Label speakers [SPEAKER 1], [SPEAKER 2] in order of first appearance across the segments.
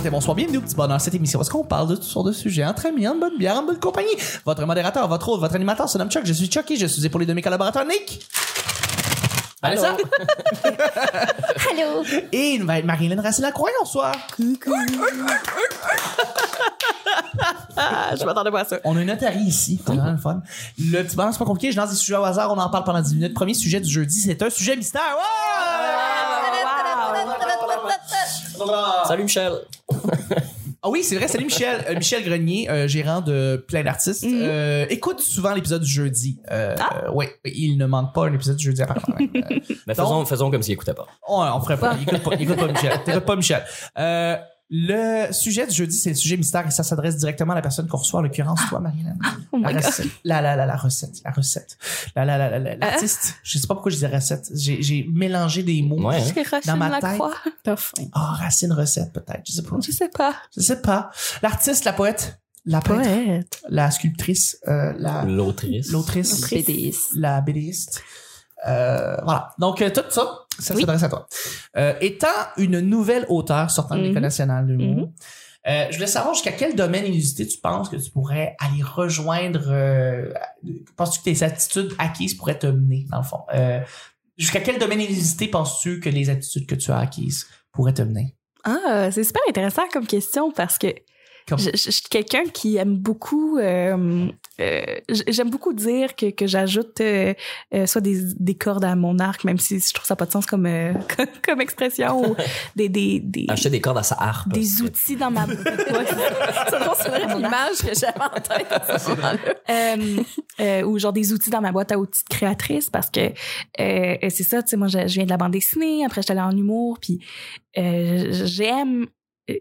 [SPEAKER 1] bon bonsoir, bienvenue au petit bonheur cette émission parce qu'on parle de toutes sortes de sujets entre amis, en bonne bière, en bonne compagnie. Votre modérateur, votre hôte, votre animateur se nomme Chuck, je suis Chucky, je suis épaulé de mes collaborateurs Nick.
[SPEAKER 2] Allô?
[SPEAKER 1] Vanessa.
[SPEAKER 3] Allô?
[SPEAKER 1] Et il va être Marilyn Racine-Lacroix, bonsoir.
[SPEAKER 2] Ah, je m'attendais pas à ça.
[SPEAKER 1] On a une notarie ici, c'est vraiment le fun. Le petit bonheur, c'est pas compliqué, je lance des sujets au hasard, on en parle pendant 10 minutes. Premier sujet du jeudi, c'est un sujet mystère.
[SPEAKER 2] Salut Michel.
[SPEAKER 1] Ah oui, c'est vrai, salut Michel. Euh, Michel Grenier, euh, gérant de plein d'artistes,
[SPEAKER 2] Mhm.
[SPEAKER 1] euh, écoute souvent l'épisode du jeudi. Euh,
[SPEAKER 2] Ah.
[SPEAKER 1] euh, ouais, il ne manque pas un épisode du jeudi apparemment.
[SPEAKER 2] Mais faisons, faisons comme s'il écoutait pas.
[SPEAKER 1] on, on ferait pas. Il écoute pas, il écoute pas Michel. T'écoutes pas Michel. Le sujet du jeudi, c'est le sujet mystère et ça s'adresse directement à la personne qu'on reçoit, en l'occurrence, toi, Marilyn.
[SPEAKER 3] Oh
[SPEAKER 1] la,
[SPEAKER 3] my god.
[SPEAKER 1] recette, la, la, la, la recette, la recette. La, la, la, la, la- l'artiste. Je sais pas pourquoi je dis recette. J'ai, j'ai mélangé des mots.
[SPEAKER 2] Ouais. hein?
[SPEAKER 1] Dans ma tête.
[SPEAKER 3] T'as faim.
[SPEAKER 1] Ah, racine recette, peut-être. Je sais pas.
[SPEAKER 3] Je sais pas.
[SPEAKER 1] Je sais pas. L'artiste, la poète, la peintre,
[SPEAKER 3] Poète.
[SPEAKER 1] la sculptrice, euh, la,
[SPEAKER 2] L'autrice.
[SPEAKER 1] l'autrice,
[SPEAKER 3] BDiste.
[SPEAKER 1] la BDiste. Euh, voilà. Donc, euh, tout ça, ça
[SPEAKER 3] Oui.
[SPEAKER 1] s'adresse à toi. Euh, étant une nouvelle auteure sortant de
[SPEAKER 3] Mhm.
[SPEAKER 1] l'École nationale de l'humour,
[SPEAKER 3] Mhm.
[SPEAKER 1] euh, je voulais savoir jusqu'à quel domaine inusité tu penses que tu pourrais aller rejoindre. Euh, penses-tu que tes attitudes acquises pourraient te mener, dans le fond? Euh, jusqu'à quel domaine inusité penses-tu que les attitudes que tu as acquises pourraient te mener?
[SPEAKER 3] Ah, c'est super intéressant comme question parce que je, je- je suis quelqu'un qui aime beaucoup. euh, euh, J'aime beaucoup dire que, que j'ajoute euh, soit des, des cordes à mon arc, même si je trouve ça pas de sens comme, comme, comme expression, ou des, des, des,
[SPEAKER 2] Acheter des cordes à sa harpe.
[SPEAKER 3] des outils dans ma. C'est l'image que j'avais en tête ou genre des outils dans ma boîte à outils de créatrice parce que c'est ça, tu sais, moi je, je viens de la bande dessinée, après j'étais allée en humour, puis j'aime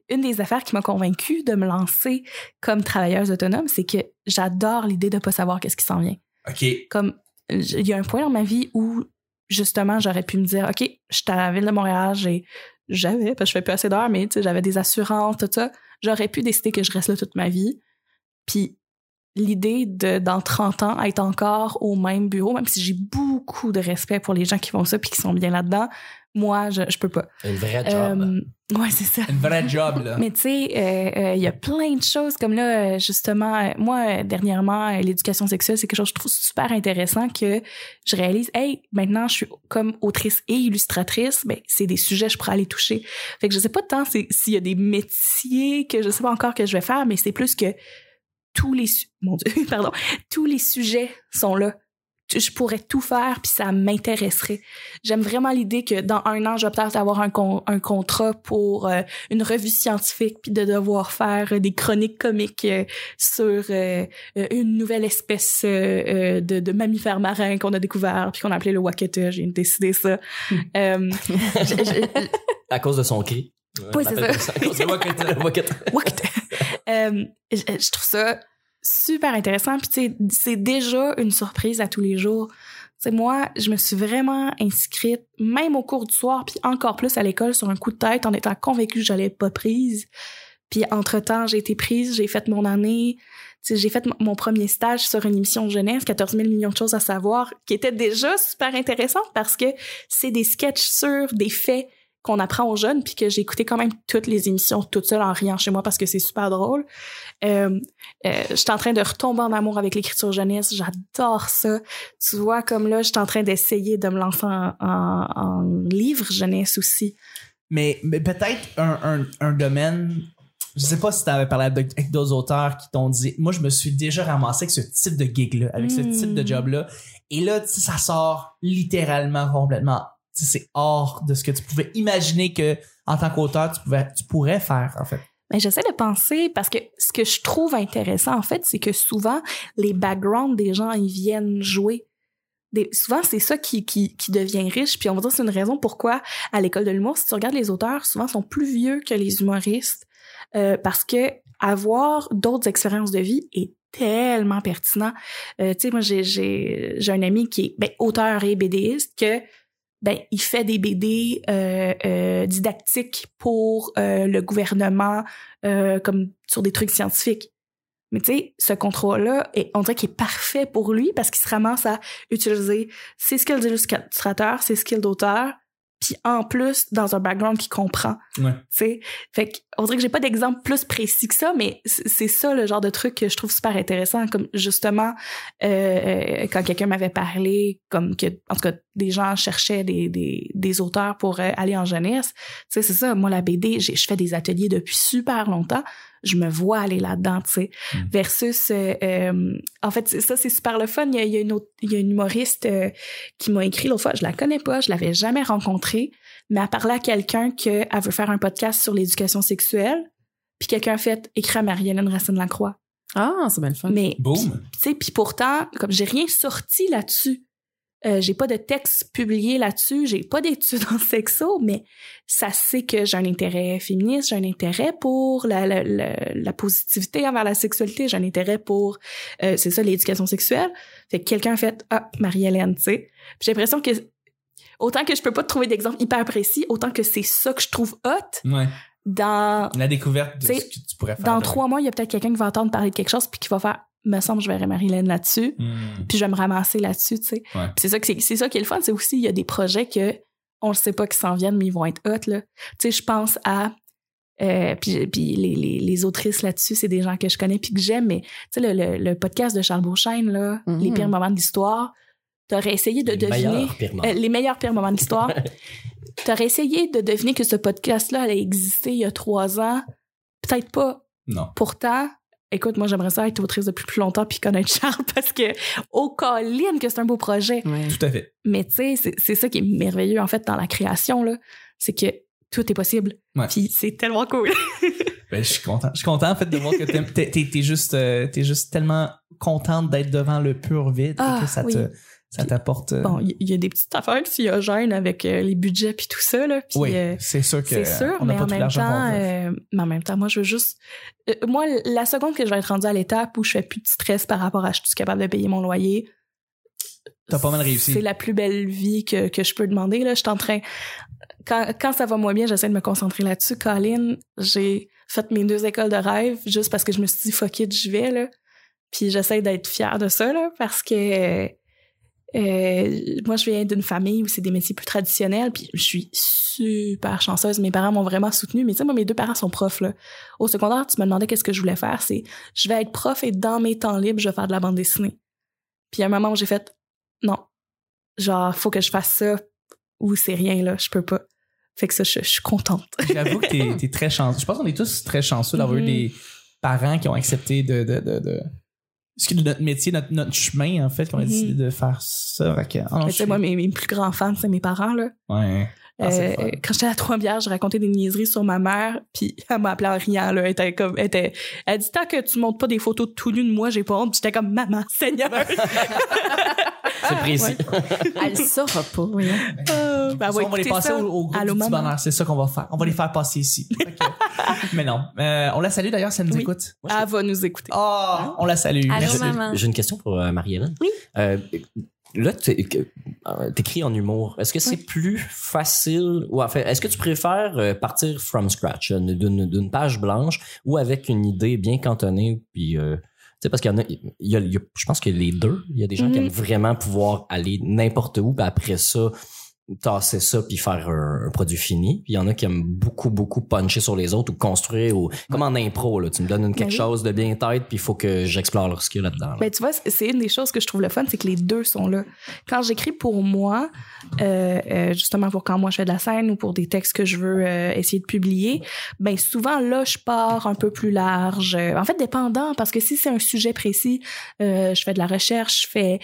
[SPEAKER 3] une des affaires qui m'a convaincue de me lancer comme travailleuse autonome, c'est que j'adore l'idée de pas savoir qu'est-ce qui s'en vient.
[SPEAKER 1] OK.
[SPEAKER 3] Comme il y a un point dans ma vie où justement j'aurais pu me dire OK, je suis à la ville de Montréal, j'ai j'avais parce que je fais plus assez d'heures mais j'avais des assurances tout ça, j'aurais pu décider que je reste là toute ma vie. Puis l'idée de dans 30 ans être encore au même bureau même si j'ai beaucoup de respect pour les gens qui font ça puis qui sont bien là-dedans, moi je je peux pas.
[SPEAKER 2] Une vraie job.
[SPEAKER 3] Euh, ouais, c'est ça.
[SPEAKER 1] Une vraie job, là.
[SPEAKER 3] Mais tu sais, euh, euh, il y a plein de choses comme là, justement, moi, dernièrement, l'éducation sexuelle, c'est quelque chose que je trouve super intéressant que je réalise, hey, maintenant, je suis comme autrice et illustratrice, ben, c'est des sujets que je pourrais aller toucher. Fait que je sais pas tant s'il y a des métiers que je sais pas encore que je vais faire, mais c'est plus que tous les, su- mon Dieu, pardon, tous les sujets sont là. Je pourrais tout faire puis ça m'intéresserait. J'aime vraiment l'idée que dans un an, je vais peut-être avoir un, con- un contrat pour euh, une revue scientifique puis de devoir faire euh, des chroniques comiques euh, sur une nouvelle espèce de, de mammifère marin qu'on a découvert puis qu'on a appelé le wakata. J'ai décidé ça. Euh, je- je-
[SPEAKER 2] À cause de son cri.
[SPEAKER 3] Oui, c'est
[SPEAKER 2] appelle
[SPEAKER 3] ça.
[SPEAKER 2] À cause de. Wakata. wakata.
[SPEAKER 3] Euh, je, je trouve ça super intéressant puis c'est déjà une surprise à tous les jours. Tu sais moi, je me suis vraiment inscrite même au cours du soir puis encore plus à l'école sur un coup de tête en étant convaincue que j'allais pas prise. Puis entre-temps, j'ai été prise, j'ai fait mon année, j'ai fait mon premier stage sur une émission de jeunesse, 14 000 millions de choses à savoir, qui était déjà super intéressante parce que c'est des sketchs sur des faits qu'on apprend aux jeunes, puis que j'ai écouté quand même toutes les émissions toute seule en riant chez moi parce que c'est super drôle. Euh, euh, je suis en train de retomber en amour avec l'écriture jeunesse, j'adore ça. Tu vois, comme là, je suis en train d'essayer de me lancer en, en, en livre jeunesse aussi.
[SPEAKER 1] Mais, mais peut-être un, un, un domaine. Je sais pas si tu avais parlé avec d'autres auteurs qui t'ont dit. Moi, je me suis déjà ramassé avec ce type de gig-là, avec ce type de job-là. Et là, ça sort littéralement complètement. C'est hors de ce que tu pouvais imaginer que, en tant qu'auteur, tu, pouvais, tu pourrais faire, en fait.
[SPEAKER 3] Mais j'essaie de penser parce que ce que je trouve intéressant en fait, c'est que souvent les backgrounds des gens ils viennent jouer. Souvent c'est ça qui, qui, qui devient riche. Puis on va dire c'est une raison pourquoi à l'école de l'humour, si tu regardes les auteurs, souvent sont plus vieux que les humoristes euh, parce que avoir d'autres expériences de vie est tellement pertinent. Euh, tu sais moi j'ai j'ai j'ai un ami qui est ben, auteur et BDiste que ben il fait des BD euh, euh, didactiques pour euh, le gouvernement euh, comme sur des trucs scientifiques. Mais tu sais, ce contrat-là, est- on dirait qu'il est parfait pour lui parce qu'il se ramasse à utiliser ses skills d'illustrateur, ses skills d'auteur, puis en plus dans un background qui comprend.
[SPEAKER 1] Ouais.
[SPEAKER 3] Tu sais, fait que on dirait que j'ai pas d'exemple plus précis que ça, mais c'est ça le genre de truc que je trouve super intéressant, comme justement euh, quand quelqu'un m'avait parlé, comme que en tout cas des gens cherchaient des des, des auteurs pour euh, aller en jeunesse. Tu sais, c'est ça. Moi la BD, j'ai- je fais des ateliers depuis super longtemps. Je me vois aller là-dedans, tu sais.
[SPEAKER 1] Mm.
[SPEAKER 3] Versus, euh, euh, en fait, c'est- ça c'est super le fun. Il y a, il y a une autre, il y a une humoriste euh, qui m'a écrit l'autre fois. Je la connais pas, je l'avais jamais rencontrée, mais elle parlait à quelqu'un qu'elle veut faire un podcast sur l'éducation sexuelle. Puis quelqu'un a fait écrire à Marie-Hélène Racine-Lacroix.
[SPEAKER 4] Ah, c'est bien le fun.
[SPEAKER 3] Mais,
[SPEAKER 1] Boom.
[SPEAKER 3] puis, tu sais, puis pourtant, comme j'ai rien sorti là-dessus. Euh, j'ai pas de texte publié là-dessus, j'ai pas d'études en sexo, mais ça sait que j'ai un intérêt féministe, j'ai un intérêt pour la, la, la, la positivité envers la sexualité, j'ai un intérêt pour, euh, c'est ça, l'éducation sexuelle. Fait que quelqu'un a fait, ah, Marie-Hélène, tu sais. J'ai l'impression que, autant que je peux pas te trouver d'exemple hyper précis, autant que c'est ça que je trouve hot
[SPEAKER 1] Ouais.
[SPEAKER 3] dans
[SPEAKER 1] La découverte de ce que tu pourrais faire.
[SPEAKER 3] dans trois mois, il y a peut-être quelqu'un qui va entendre parler de quelque chose puis qui va faire me semble je verrai Marilyn là-dessus
[SPEAKER 1] Hmm.
[SPEAKER 3] puis je vais me ramasser là-dessus tu sais
[SPEAKER 1] Ouais.
[SPEAKER 3] C'est ça que c'est c'est ça qui est le fun c'est aussi il y a des projets que on ne sait pas qui s'en viennent mais ils vont être hot là tu sais je pense à euh, puis, puis les, les, les autrices là-dessus, c'est des gens que je connais puis que j'aime, mais tu sais, le, le, le podcast de Charles Beauchesne, là. Les pires moments de l'histoire, t'aurais essayé de
[SPEAKER 2] Les
[SPEAKER 3] deviner...
[SPEAKER 2] meilleurs pires moments.
[SPEAKER 3] Euh, les meilleurs pires moments de l'histoire. T'aurais essayé de deviner que ce podcast-là allait exister il y a trois ans? Peut-être pas.
[SPEAKER 1] Non.
[SPEAKER 3] Pourtant, écoute, moi, j'aimerais ça être autrice depuis plus longtemps puis connaître Charles parce que, au colline, que c'est un beau projet.
[SPEAKER 4] Ouais.
[SPEAKER 1] Tout à fait.
[SPEAKER 3] Mais tu sais, c'est- c'est ça qui est merveilleux, en fait, dans la création, là. C'est que tout est possible.
[SPEAKER 1] Ouais.
[SPEAKER 3] Puis c'est tellement cool.
[SPEAKER 1] Ben, je suis content. Je suis content, en fait, de voir que t'es, t'es, t'es juste, euh, t'es juste tellement contente d'être devant le pur vide
[SPEAKER 3] Ah,
[SPEAKER 1] que ça
[SPEAKER 3] oui.
[SPEAKER 1] te, ça t'apporte. euh,
[SPEAKER 3] Bon, il y, y a des petites affaires gênent avec euh, les budgets puis tout ça, là.
[SPEAKER 1] Oui,
[SPEAKER 3] euh,
[SPEAKER 1] c'est sûr que.
[SPEAKER 3] C'est sûr,
[SPEAKER 1] on
[SPEAKER 3] mais
[SPEAKER 1] pas
[SPEAKER 3] en
[SPEAKER 1] tout
[SPEAKER 3] même temps, euh, mais en même temps, moi, je veux juste. moi, la seconde que je vais être rendue à l'étape où je fais plus de stress par rapport à je suis capable de payer mon loyer.
[SPEAKER 1] T'as pas mal réussi.
[SPEAKER 3] C'est la plus belle vie que, que je peux demander. Là. Je suis en train. Quand, quand ça va moins bien, j'essaie de me concentrer là-dessus. Colin, j'ai fait mes deux écoles de rêve juste parce que je me suis dit fuck it, j'y vais. Là. Puis j'essaie d'être fière de ça là, parce que euh, moi, je viens d'une famille où c'est des métiers plus traditionnels, puis je suis super chanceuse. Mes parents m'ont vraiment soutenue. Mais tu sais, moi, mes deux parents sont profs. Là. Au secondaire, tu me demandais qu'est-ce que je voulais faire. C'est, je vais être prof et dans mes temps libres, je vais faire de la bande dessinée. Puis à un moment où j'ai fait, non, genre, faut que je fasse ça ou c'est rien, là, je peux pas. Fait que ça, je, je suis contente.
[SPEAKER 1] J'avoue que t'es, très chanceux. Je pense qu'on est tous très chanceux d'avoir eu
[SPEAKER 3] Mhm.
[SPEAKER 1] des parents qui ont accepté de, de, de, de- ce qui est notre métier, notre, notre chemin, en fait, qu'on a
[SPEAKER 3] Mhm.
[SPEAKER 1] décidé de faire ça. Fait que,
[SPEAKER 3] que, moi, mes, mes plus grands fans, c'est mes parents, là.
[SPEAKER 1] Ouais. Ah,
[SPEAKER 3] Euh, quand j'étais à Trois-Bières, je racontais des niaiseries sur ma mère, puis elle m'a appelé en riant, là. Elle était comme, elle était, elle dit, tant que tu montes pas des photos de tout nu de moi, j'ai pas honte. J'étais comme, maman, Seigneur.
[SPEAKER 2] C'est précis.
[SPEAKER 4] Elle saura pas, oui.
[SPEAKER 3] Euh, ben,
[SPEAKER 1] Ça, on va les passer
[SPEAKER 3] ça.
[SPEAKER 1] au, au groupe
[SPEAKER 3] Allô,
[SPEAKER 1] du bonheur. C'est ça qu'on va faire. On va les faire passer ici. Mais non. Euh, on la salue d'ailleurs, ça nous
[SPEAKER 3] Oui.
[SPEAKER 1] écoute.
[SPEAKER 3] Elle va nous écouter.
[SPEAKER 1] Oh, on la salue.
[SPEAKER 4] Allô,
[SPEAKER 1] Merci.
[SPEAKER 4] maman.
[SPEAKER 2] J'ai une question pour euh, Marie-Hélène.
[SPEAKER 3] Oui.
[SPEAKER 2] Euh, là, tu écris en humour. Est-ce que c'est plus facile ou en fait, est-ce que tu préfères euh, partir from scratch, euh, d'une page blanche ou avec une idée bien cantonnée puis euh, tu sais, parce qu'il y en a, il y a, il y a- je pense que les deux, il y a des gens qui
[SPEAKER 3] Mhm.
[SPEAKER 2] aiment vraiment pouvoir aller n'importe où, puis après ça, tasser ça puis faire un, un produit fini. Puis il y en a qui aiment beaucoup, beaucoup puncher sur les autres ou construire ou comme en impro, là. Tu me donnes une, quelque
[SPEAKER 3] Ben oui.
[SPEAKER 2] chose de bien tête puis il faut que j'explore leur skill là-dedans. là.
[SPEAKER 3] Ben, tu vois, c'est une des choses que je trouve le fun, c'est que les deux sont là. Quand j'écris pour moi, euh, euh, justement pour quand moi je fais de la scène ou pour des textes que je veux euh, essayer de publier, ben souvent là, je pars un peu plus large. En fait, dépendant, parce que si c'est un sujet précis, je fais de la recherche, je fais,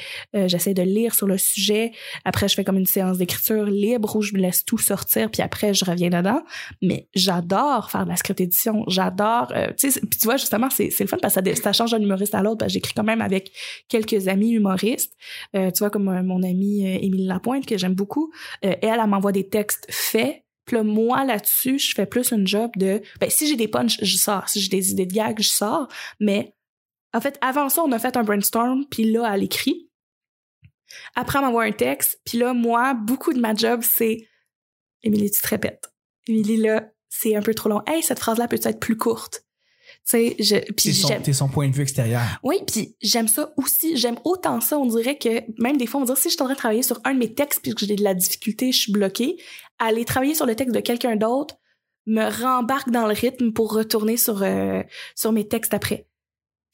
[SPEAKER 3] j'essaie de lire sur le sujet. Après, je fais comme une séance d'écriture libre où je me laisse tout sortir, puis après, je reviens dedans. Mais j'adore faire de la script édition. J'adore, euh, tu sais, tu vois, justement, c'est le fun parce que ça, change d'un humoriste à l'autre. J'écris quand même avec quelques amis humoristes. Euh, tu vois, comme euh, mon amie Émilie Lapointe, que j'aime beaucoup. Elle, elle m'envoie des textes faits. Puis là, moi, là-dessus, je fais plus une job de... Ben, si j'ai des punchs, je sors. Si j'ai des idées de gags, je sors. Mais, en fait, avant ça, on a fait un brainstorm, puis là, elle écrit. Après, m'envoie un texte. Puis là, moi, beaucoup de ma job, c'est... Émilie, tu te répètes. Émilie, là, c'est un peu trop long. Hey, cette phrase-là peut être plus courte. sais, je, puis
[SPEAKER 1] C'est son, son point de vue extérieur.
[SPEAKER 3] oui, puis j'aime ça aussi. J'aime autant ça. On dirait que même des fois, on dirait si je suis en train de travailler sur un de mes textes puis que j'ai de la difficulté, je suis bloquée, aller travailler sur le texte de quelqu'un d'autre me rembarque dans le rythme pour retourner sur euh, sur mes textes après.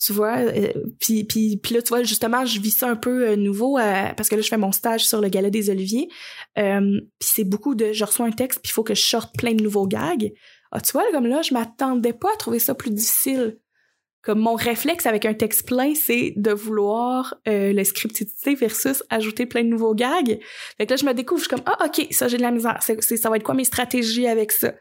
[SPEAKER 3] Tu vois, euh, puis, puis, là, tu vois, justement, je vis ça un peu euh, nouveau euh, parce que là, je fais mon stage sur le Gala des Oliviers. Puis c'est beaucoup de, je reçois un texte, puis il faut que je sorte plein de nouveaux gags. Ah, tu vois, comme là, je m'attendais pas à trouver ça plus difficile. Comme mon réflexe avec un texte plein, c'est de vouloir le scriptidité versus ajouter plein de nouveaux gags. Fait que là, je me découvre, je suis comme, ah, ok, ça, j'ai de la misère. C'est- ça va être quoi mes stratégies avec ça?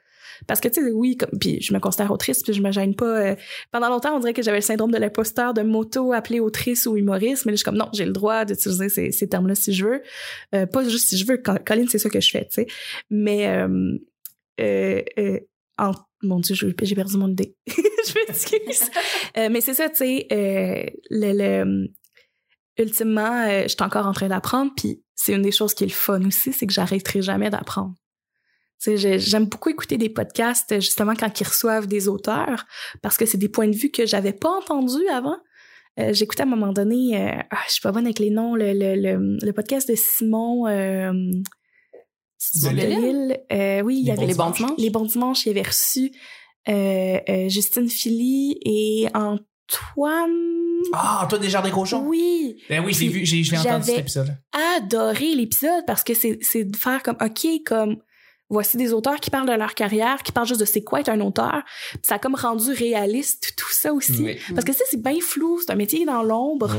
[SPEAKER 3] Parce que, tu sais, oui, comme, puis je me considère autrice, puis je me gêne pas. euh, pendant longtemps, on dirait que j'avais le syndrome de l'imposteur de m'auto-appeler autrice ou humoriste, mais là, je suis comme, non, j'ai le droit d'utiliser ces, termes-là si je veux. Euh, pas juste si je veux. Col- Colline, c'est ça que je fais, tu sais. Mais, euh, euh, en- mon Dieu, j'ai perdu mon idée. je m'excuse. Mais c'est ça, tu sais, le, le- ultimement, euh, je suis encore en train d'apprendre, puis c'est une des choses qui est le fun aussi, c'est que j'arrêterai jamais d'apprendre. J'aime beaucoup écouter des podcasts justement quand ils reçoivent des auteurs parce que c'est des points de vue que j'avais pas entendus avant. Euh, J'écoutais à un moment donné, euh, ah, je suis pas bonne avec les noms, le, le, le, le podcast de Simon. Euh, Simon
[SPEAKER 1] Delille?
[SPEAKER 3] Euh, oui, il y avait
[SPEAKER 1] Bons
[SPEAKER 3] les bons
[SPEAKER 1] Dimanches.
[SPEAKER 3] Les bons dimanches, il avait reçu Justine Philly et Antoine.
[SPEAKER 1] Ah, toi, Desjardins Cochons?
[SPEAKER 3] Oui,
[SPEAKER 1] Ben oui, j'ai vu, j'ai, entendu cet épisode.
[SPEAKER 3] adoré l'épisode parce que c'est c'est de faire comme ok comme voici des auteurs qui parlent de leur carrière qui parlent juste de c'est quoi être un auteur Puis ça a comme rendu réaliste tout ça aussi
[SPEAKER 1] Oui.
[SPEAKER 3] parce que ça c'est bien flou c'est un métier dans l'ombre.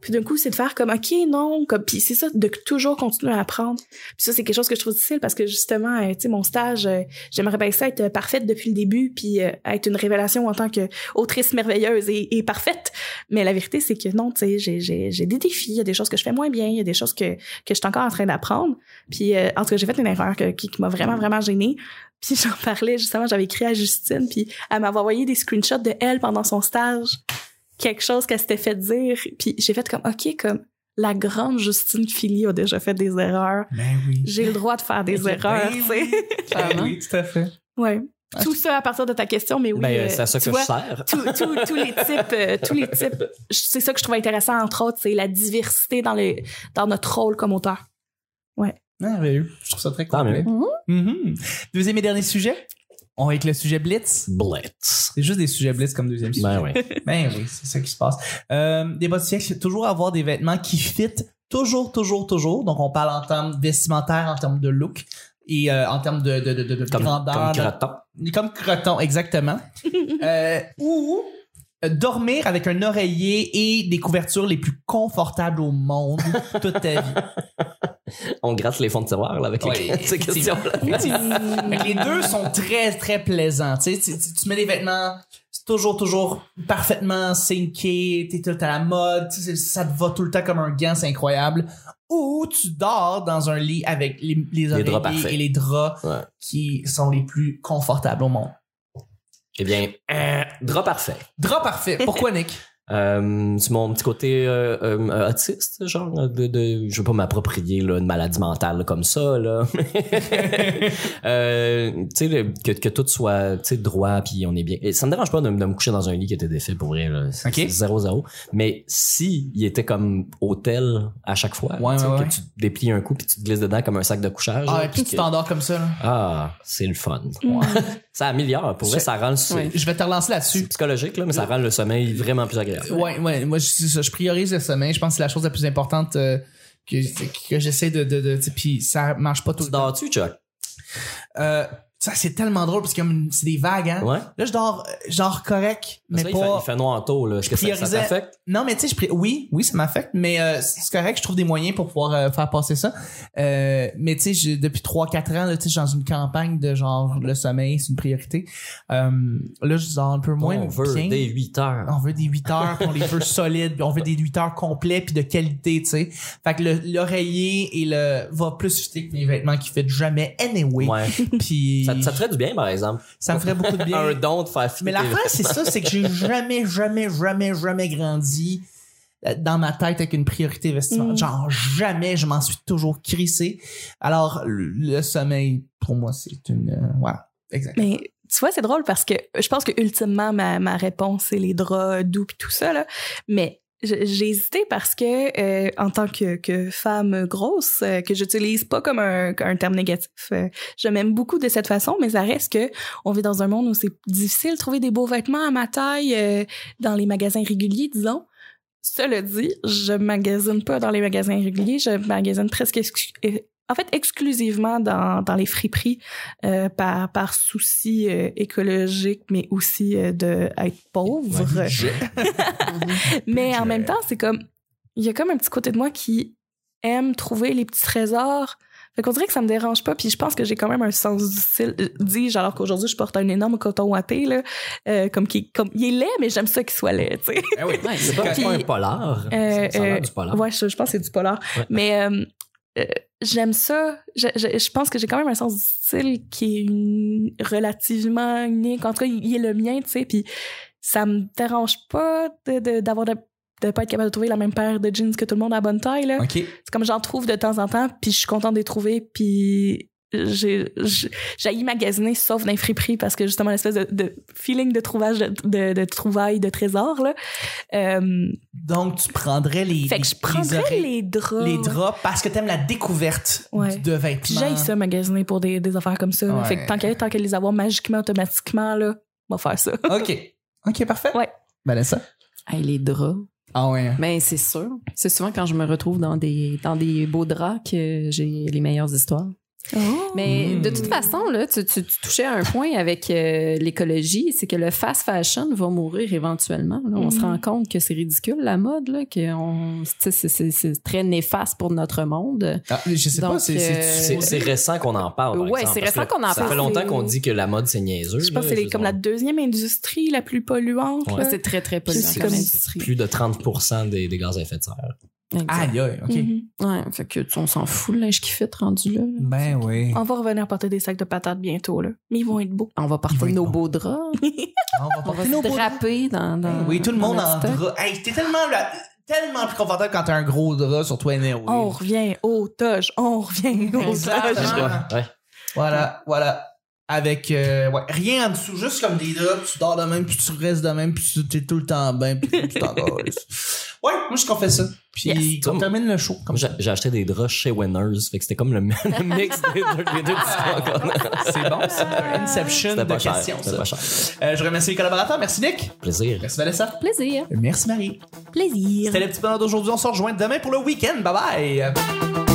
[SPEAKER 3] Puis d'un coup c'est de faire comme ok non comme puis c'est ça de toujours continuer à apprendre. Puis ça c'est quelque chose que je trouve difficile parce que justement euh, tu sais mon stage euh, j'aimerais bien ça être euh, parfaite depuis le début puis être une révélation en tant que autrice merveilleuse et, parfaite. Mais la vérité c'est que non tu sais j'ai j'ai j'ai des défis il y a des choses que je fais moins bien il y a des choses que que je suis encore en train d'apprendre. Puis en tout cas j'ai fait une erreur qui, qui m'a vraiment vraiment gênée. Puis j'en parlais justement j'avais écrit à Justine puis elle m'avait envoyé des screenshots de elle pendant son stage quelque chose qu'elle s'était fait dire puis j'ai fait comme ok comme la grande Justine Philly a déjà fait des erreurs
[SPEAKER 1] Ben oui.
[SPEAKER 3] j'ai le droit de faire des
[SPEAKER 1] Ben
[SPEAKER 3] erreurs
[SPEAKER 1] oui.
[SPEAKER 3] tu sais
[SPEAKER 1] Ben oui, tout à fait.
[SPEAKER 3] ouais tout ça à partir de ta question mais oui
[SPEAKER 2] ben,
[SPEAKER 3] euh,
[SPEAKER 2] c'est à ça que
[SPEAKER 3] vois,
[SPEAKER 2] je sers.
[SPEAKER 3] tous les types euh, tous les types c'est ça que je trouve intéressant entre autres c'est la diversité dans le dans notre rôle comme auteur
[SPEAKER 1] Merveilleux. Je trouve ça très complet.
[SPEAKER 4] mieux.
[SPEAKER 1] Mhm. Deuxième et dernier sujet? On va avec le sujet Blitz.
[SPEAKER 2] Blitz.
[SPEAKER 1] C'est juste des sujets Blitz comme deuxième sujet.
[SPEAKER 2] Ben oui.
[SPEAKER 1] Ben oui, c'est ça qui se passe. Euh, des bas de siècle, toujours avoir des vêtements qui fit toujours, toujours, toujours. Donc, on parle en termes vestimentaires, en termes de look et euh, en termes de, de, de, de, de
[SPEAKER 2] Comme,
[SPEAKER 1] grandeur.
[SPEAKER 2] comme Creton.
[SPEAKER 1] Comme croton, exactement. Euh, ou euh, dormir avec un oreiller et des couvertures les plus confortables au monde toute ta vie.
[SPEAKER 2] On gratte les fonds de tiroir là, avec les- ces questions-là.
[SPEAKER 1] Les deux sont très, très plaisants. Tu, sais, tu, tu- tu mets des vêtements, c'est toujours, toujours parfaitement syncé, t'es tout à la mode, tu sais, ça te va tout le temps comme un gant, c'est incroyable. Ou tu dors dans un lit avec les, les,
[SPEAKER 2] draps
[SPEAKER 1] et les draps
[SPEAKER 2] Ouais.
[SPEAKER 1] qui sont les plus confortables au monde.
[SPEAKER 2] Eh bien, euh, drap parfait.
[SPEAKER 1] Drap parfait. Pourquoi, Nick?
[SPEAKER 2] Euh, c'est mon petit côté euh, euh, autiste, genre de, de je veux pas m'approprier là, une maladie mentale comme ça là. euh, tu sais que, que tout soit tu sais droit puis on est bien. Et ça me dérange pas de, me- de me coucher dans un lit qui était défait pour vrai là. C'est
[SPEAKER 1] Ok.
[SPEAKER 2] c'est zéro zéro. Mais si il était comme hôtel à chaque fois,
[SPEAKER 1] Ouais, ouais,
[SPEAKER 2] que
[SPEAKER 1] ouais.
[SPEAKER 2] tu te déplies un coup puis tu te glisses dedans comme un sac de couchage.
[SPEAKER 1] Ah,
[SPEAKER 2] là,
[SPEAKER 1] et puis tu
[SPEAKER 2] que-
[SPEAKER 1] t'endors comme ça, là.
[SPEAKER 2] ah, c'est le fun.
[SPEAKER 3] Mm.
[SPEAKER 2] ça améliore. Pour vrai,
[SPEAKER 1] Je-
[SPEAKER 2] ça rend le
[SPEAKER 4] Ouais.
[SPEAKER 1] Je vais te relancer
[SPEAKER 2] c'est
[SPEAKER 1] là-dessus.
[SPEAKER 2] psychologique là, mais ça rend le sommeil vraiment plus agréable.
[SPEAKER 1] Ouais, ouais, moi, je, je priorise le sommeil. Je pense que c'est la chose la plus importante euh, que, que j'essaie de, de, de, puis ça marche pas tout
[SPEAKER 2] Tu
[SPEAKER 1] le temps.
[SPEAKER 2] dors-tu, Chuck?
[SPEAKER 1] Euh, ça, c'est tellement drôle parce que c'est des vagues, hein.
[SPEAKER 2] Ouais.
[SPEAKER 1] Là, je dors, dors correct,
[SPEAKER 2] Parce
[SPEAKER 1] mais
[SPEAKER 2] que là, il, fait,
[SPEAKER 1] pas.
[SPEAKER 2] il fait noir tôt, là. Est-ce que ça, ça
[SPEAKER 1] priorisais-
[SPEAKER 2] t'affecte?
[SPEAKER 1] Non, mais tu sais, je oui, oui, ça m'affecte, mais euh, c'est correct. Je trouve des moyens pour pouvoir euh, faire passer ça. Euh, mais tu sais, depuis 3-4 ans, là, tu sais, je suis dans une campagne de genre le sommeil, c'est une priorité. Euh, là, je dors un peu moins
[SPEAKER 2] on veut
[SPEAKER 1] bien.
[SPEAKER 2] des 8 heures.
[SPEAKER 1] On veut des 8 heures, on les veut solides, on veut des 8 heures complets puis de qualité, tu sais. Fait que le- l'oreiller et le va plus fitter que mes vêtements qui fait jamais anyway.
[SPEAKER 2] Ouais.
[SPEAKER 1] Puis
[SPEAKER 2] ça, ça te ferait du bien, par exemple.
[SPEAKER 1] ça me ferait beaucoup de bien.
[SPEAKER 2] Un don de faire
[SPEAKER 1] Mais
[SPEAKER 2] tes
[SPEAKER 1] l'affaire, c'est ça, c'est que j'ai jamais, jamais, jamais, jamais grandi euh, dans ma tête avec une priorité vestimentaire.
[SPEAKER 3] Mm.
[SPEAKER 1] Genre, jamais, je m'en suis toujours crissé. Alors, le le sommeil, pour moi, c'est une... euh, ouais, exact.
[SPEAKER 3] Mais tu vois, c'est drôle parce que je pense que ultimement ma, ma réponse c'est les draps doux pis tout ça là, mais j'ai hésité parce que euh, en tant que, que femme grosse euh, que j'utilise pas comme un, un terme négatif, euh, je m'aime beaucoup de cette façon, mais ça reste que on vit dans un monde où c'est difficile de trouver des beaux vêtements à ma taille euh, dans les magasins réguliers, disons. Cela dit, je magasine pas dans les magasins réguliers, je magasine presque euh, en fait exclusivement dans, dans les friperies euh, par, par souci euh, écologique, mais aussi euh, de être pauvre. mais en même temps, c'est comme il y a comme un petit côté de moi qui aime trouver les petits trésors. Fait qu'on dirait que ça me dérange pas, puis je pense que j'ai quand même un sens du style. Euh, Dis-je, alors qu'aujourd'hui, je porte un énorme coton ouaté, là, euh, comme, qui, comme il est laid, mais j'aime ça qu'il soit laid, tu sais.
[SPEAKER 1] Ah oui.
[SPEAKER 4] Ouais,
[SPEAKER 2] C'est pas, pas un polar.
[SPEAKER 3] Euh,
[SPEAKER 2] ça a l'air
[SPEAKER 3] euh,
[SPEAKER 2] du polar.
[SPEAKER 3] Ouais, je, je pense que c'est du polar.
[SPEAKER 2] Ouais.
[SPEAKER 3] Mais euh, euh, j'aime ça. Je, je, je pense que j'ai quand même un sens du style qui est une- relativement unique. En tout cas, il, est le mien, tu sais. Puis ça me dérange pas de- de- d'avoir de, de pas être capable de trouver la même paire de jeans que tout le monde à bonne taille. Là.
[SPEAKER 1] OK.
[SPEAKER 3] C'est comme j'en trouve de temps en temps, puis je suis contente de les trouver, puis j'ai j'ai- j'ai magasiner sauf dans les friperies parce que justement l'espèce de, de feeling de trouvage de, de, de trouvailles de trésors là euh,
[SPEAKER 1] Donc, tu prendrais les,
[SPEAKER 3] fait que je
[SPEAKER 1] les
[SPEAKER 3] prendrais
[SPEAKER 1] oreilles-
[SPEAKER 3] les draps
[SPEAKER 1] les draps parce que t'aimes la découverte
[SPEAKER 3] Ouais.
[SPEAKER 1] de vêtements.
[SPEAKER 3] j'aille ça magasiner pour des, des affaires comme ça.
[SPEAKER 1] Ouais.
[SPEAKER 3] fait que tant qu'à tant qu'à les avoir magiquement automatiquement là on va faire ça
[SPEAKER 1] OK. OK, parfait.
[SPEAKER 3] Ouais.
[SPEAKER 1] Vanessa?
[SPEAKER 4] Hey, les draps.
[SPEAKER 1] Ah ouais.
[SPEAKER 4] Ben, c'est sûr. C'est souvent quand je me retrouve dans des, dans des beaux draps que j'ai les meilleures histoires. Mais
[SPEAKER 1] Mm.
[SPEAKER 4] de toute façon, là, tu, tu- tu touchais à un point avec euh, l'écologie, c'est que le fast fashion va mourir éventuellement. là. On se rend compte que c'est ridicule, la mode, là, que c'est- très néfaste pour notre monde.
[SPEAKER 1] Ah, je sais pas, c'est...
[SPEAKER 4] euh,
[SPEAKER 2] récent qu'on en parle. exemple,
[SPEAKER 4] c'est récent qu'on en
[SPEAKER 2] Ça
[SPEAKER 4] parle.
[SPEAKER 2] fait longtemps qu'on dit que la mode, c'est niaiseux.
[SPEAKER 3] je pense que c'est comme la deuxième industrie la plus polluante
[SPEAKER 2] Ouais.
[SPEAKER 4] C'est très, très polluant
[SPEAKER 3] c'est
[SPEAKER 4] comme
[SPEAKER 3] comme-
[SPEAKER 4] industrie.
[SPEAKER 2] Plus de 30 des, des gaz à effet de serre.
[SPEAKER 1] Aïe, aïe, OK.
[SPEAKER 3] Mhm.
[SPEAKER 4] Ouais, fait que tu- on s'en fout le linge qui fait rendu là. là.
[SPEAKER 1] Ben oui.
[SPEAKER 3] on va revenir porter des sacs de patates bientôt là mais ils vont être beaux
[SPEAKER 4] On va porter nos beaux draps.
[SPEAKER 1] On va
[SPEAKER 4] On va
[SPEAKER 1] porter nos beaux draps.
[SPEAKER 4] draper dans, dans
[SPEAKER 1] Oui, tout le monde en drap. Hey, t'es tellement, la- tellement plus confortable quand t'as un gros drap sur toi, anyway.
[SPEAKER 3] on revient au toge on revient au
[SPEAKER 1] Exactement.
[SPEAKER 3] toge
[SPEAKER 2] Ouais.
[SPEAKER 1] Voilà, voilà. Avec euh, ouais, rien en dessous, juste comme des draps, tu dors de même, puis tu restes de même, puis tu t'es tout le temps bien, puis tu t'en Ouais, moi je qu'on fait ça. Puis
[SPEAKER 3] Yes.
[SPEAKER 1] on termine le show comme
[SPEAKER 2] J'ai acheté des draps chez Winners, fait que c'était comme le, le mix des deux, des deux drap.
[SPEAKER 1] C'est bon, c'est un Inception de
[SPEAKER 2] pas cher.
[SPEAKER 1] questions.
[SPEAKER 2] C'était
[SPEAKER 1] Ça.
[SPEAKER 2] pas cher.
[SPEAKER 1] Euh, je remercie les collaborateurs. Merci Nick.
[SPEAKER 2] Plaisir.
[SPEAKER 1] Merci Vanessa.
[SPEAKER 4] Plaisir.
[SPEAKER 1] Merci Marie.
[SPEAKER 3] plaisir
[SPEAKER 1] C'était le petit bonheur d'aujourd'hui. On se rejoint demain pour le week-end. Bye bye.